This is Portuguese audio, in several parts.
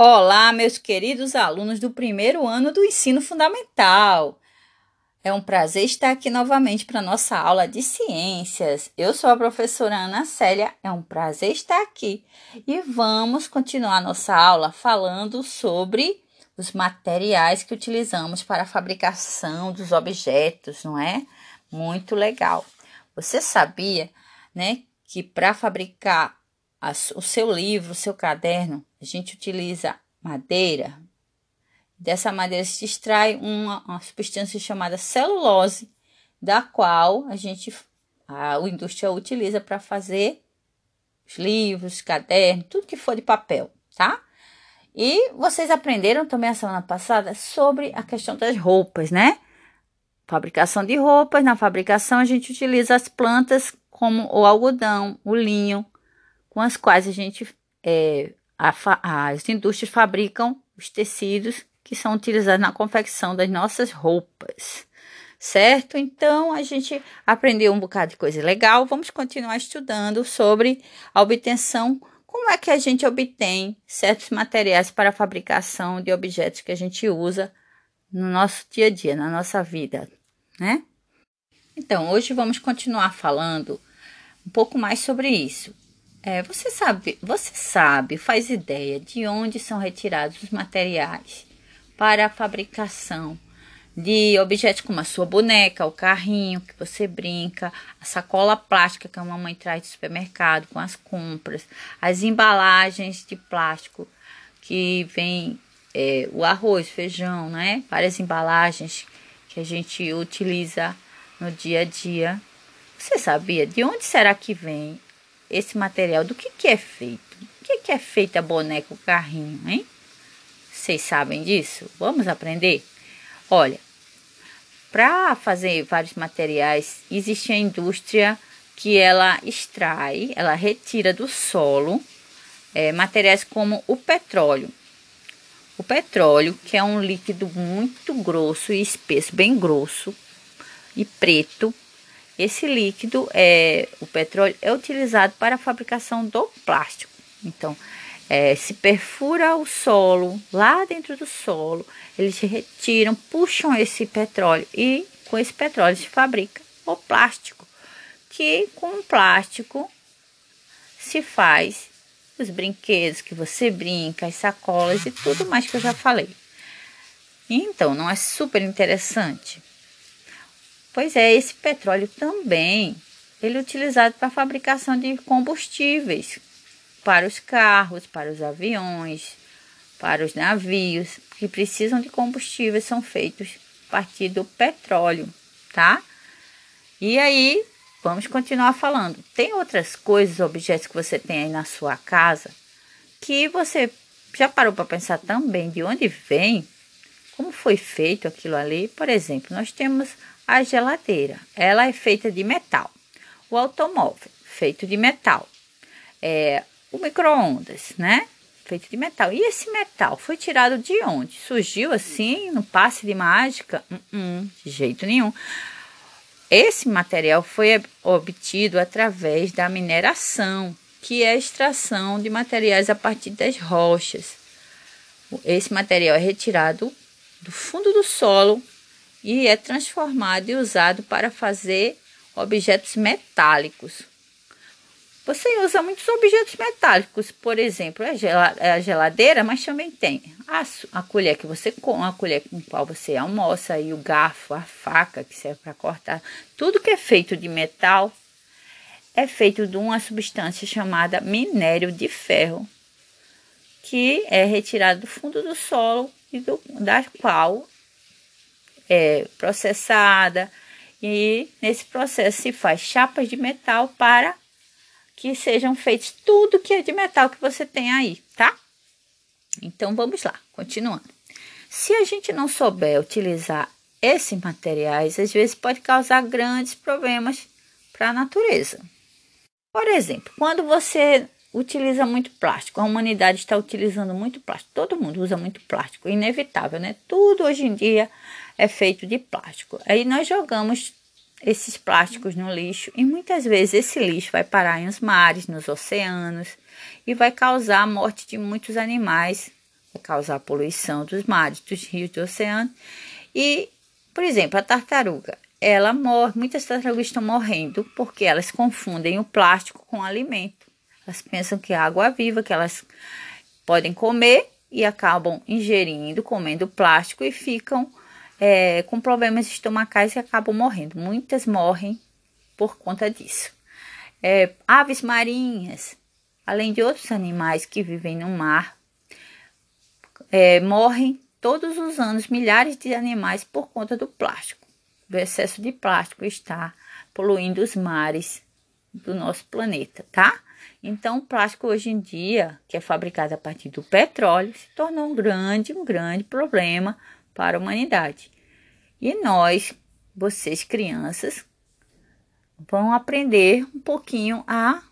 Olá, meus queridos alunos do primeiro ano do ensino fundamental. É um prazer estar aqui novamente para nossa aula de ciências. Eu sou a professora Ana Célia, é um prazer estar aqui e vamos continuar nossa aula falando sobre os materiais que utilizamos para a fabricação dos objetos, não é? Muito legal. Você sabia, né, que para fabricar o seu livro, o seu caderno, a gente utiliza madeira. Dessa madeira se extrai uma, uma substância chamada celulose, da qual a gente a, a indústria utiliza para fazer os livros, cadernos, tudo que for de papel, tá? E vocês aprenderam também a semana passada sobre a questão das roupas, né? Fabricação de roupas. Na fabricação, a gente utiliza as plantas como o algodão, o linho, com as quais a gente, é, a, as indústrias fabricam os tecidos que são utilizados na confecção das nossas roupas, certo? Então a gente aprendeu um bocado de coisa legal. Vamos continuar estudando sobre a obtenção. Como é que a gente obtém certos materiais para a fabricação de objetos que a gente usa no nosso dia a dia, na nossa vida, né? Então, hoje vamos continuar falando um pouco mais sobre isso. É, você sabe, você sabe, faz ideia de onde são retirados os materiais para a fabricação de objetos como a sua boneca, o carrinho que você brinca, a sacola plástica que a mamãe traz do supermercado com as compras, as embalagens de plástico que vem é, o arroz, feijão, né? Várias embalagens que a gente utiliza no dia a dia. Você sabia de onde será que vem esse material, do que, que é feito? O que, que é feito a boneca, o carrinho, hein? Vocês sabem disso? Vamos aprender? Olha, para fazer vários materiais, existe a indústria que ela extrai, ela retira do solo é, materiais como o petróleo. O petróleo, que é um líquido muito grosso e espesso, bem grosso e preto, esse líquido, é, o petróleo, é utilizado para a fabricação do plástico. Então, é, se perfura o solo, lá dentro do solo, eles retiram, puxam esse petróleo e com esse petróleo se fabrica o plástico, que com o plástico se faz os brinquedos que você brinca, as sacolas e tudo mais que eu já falei. Então, não é super interessante? Pois é, esse petróleo também ele é utilizado para a fabricação de combustíveis para os carros, para os aviões, para os navios que precisam de combustíveis são feitos a partir do petróleo, tá? E aí, vamos continuar falando. Tem outras coisas, objetos que você tem aí na sua casa que você já parou para pensar também de onde vem? Como foi feito aquilo ali? Por exemplo, nós temos a geladeira, ela é feita de metal. O automóvel, feito de metal. É, o micro-ondas, né? Feito de metal. E esse metal foi tirado de onde? Surgiu assim, no passe de mágica? Uh -uh, de jeito nenhum. Esse material foi obtido através da mineração, que é a extração de materiais a partir das rochas. Esse material é retirado do fundo do solo e é transformado e usado para fazer objetos metálicos. Você usa muitos objetos metálicos, por exemplo, é a geladeira, mas também tem a, a colher que você come, a colher com qual você almoça, e o garfo, a faca que serve para cortar. Tudo que é feito de metal é feito de uma substância chamada minério de ferro, que é retirado do fundo do solo e do, da qual é processada e nesse processo se faz chapas de metal para que sejam feitos tudo que é de metal que você tem aí, tá? Então vamos lá, continuando. Se a gente não souber utilizar esses materiais, às vezes pode causar grandes problemas para a natureza. Por exemplo, quando você utiliza muito plástico, a humanidade está utilizando muito plástico, todo mundo usa muito plástico, inevitável, né? Tudo hoje em dia é feito de plástico. Aí nós jogamos esses plásticos no lixo e muitas vezes esse lixo vai parar nos mares, nos oceanos e vai causar a morte de muitos animais causar poluição dos mares, dos rios, do oceano. E, por exemplo, a tartaruga, ela morre, muitas tartarugas estão morrendo porque elas confundem o plástico com o alimento. Elas pensam que é água viva, que elas podem comer e acabam ingerindo, comendo plástico e ficam é, com problemas estomacais e acabam morrendo. Muitas morrem por conta disso. É, aves marinhas, além de outros animais que vivem no mar, é, morrem todos os anos milhares de animais por conta do plástico. Do excesso de plástico está poluindo os mares do nosso planeta, tá? Então, o plástico hoje em dia, que é fabricado a partir do petróleo, se tornou um grande, um grande problema para a humanidade. E nós, vocês crianças, vão aprender um pouquinho a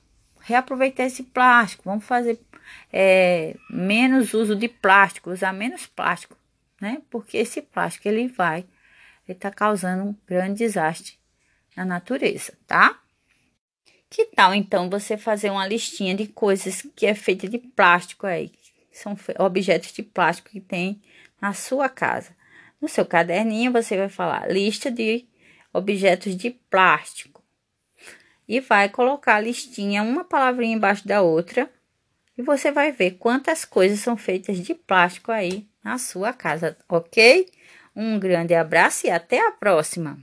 reaproveitar esse plástico. Vamos fazer é, menos uso de plástico, usar menos plástico, né? Porque esse plástico ele vai, ele está causando um grande desastre na natureza, tá? Que tal então você fazer uma listinha de coisas que é feita de plástico aí? São objetos de plástico que tem na sua casa. No seu caderninho você vai falar lista de objetos de plástico e vai colocar a listinha uma palavrinha embaixo da outra e você vai ver quantas coisas são feitas de plástico aí na sua casa, ok? Um grande abraço e até a próxima!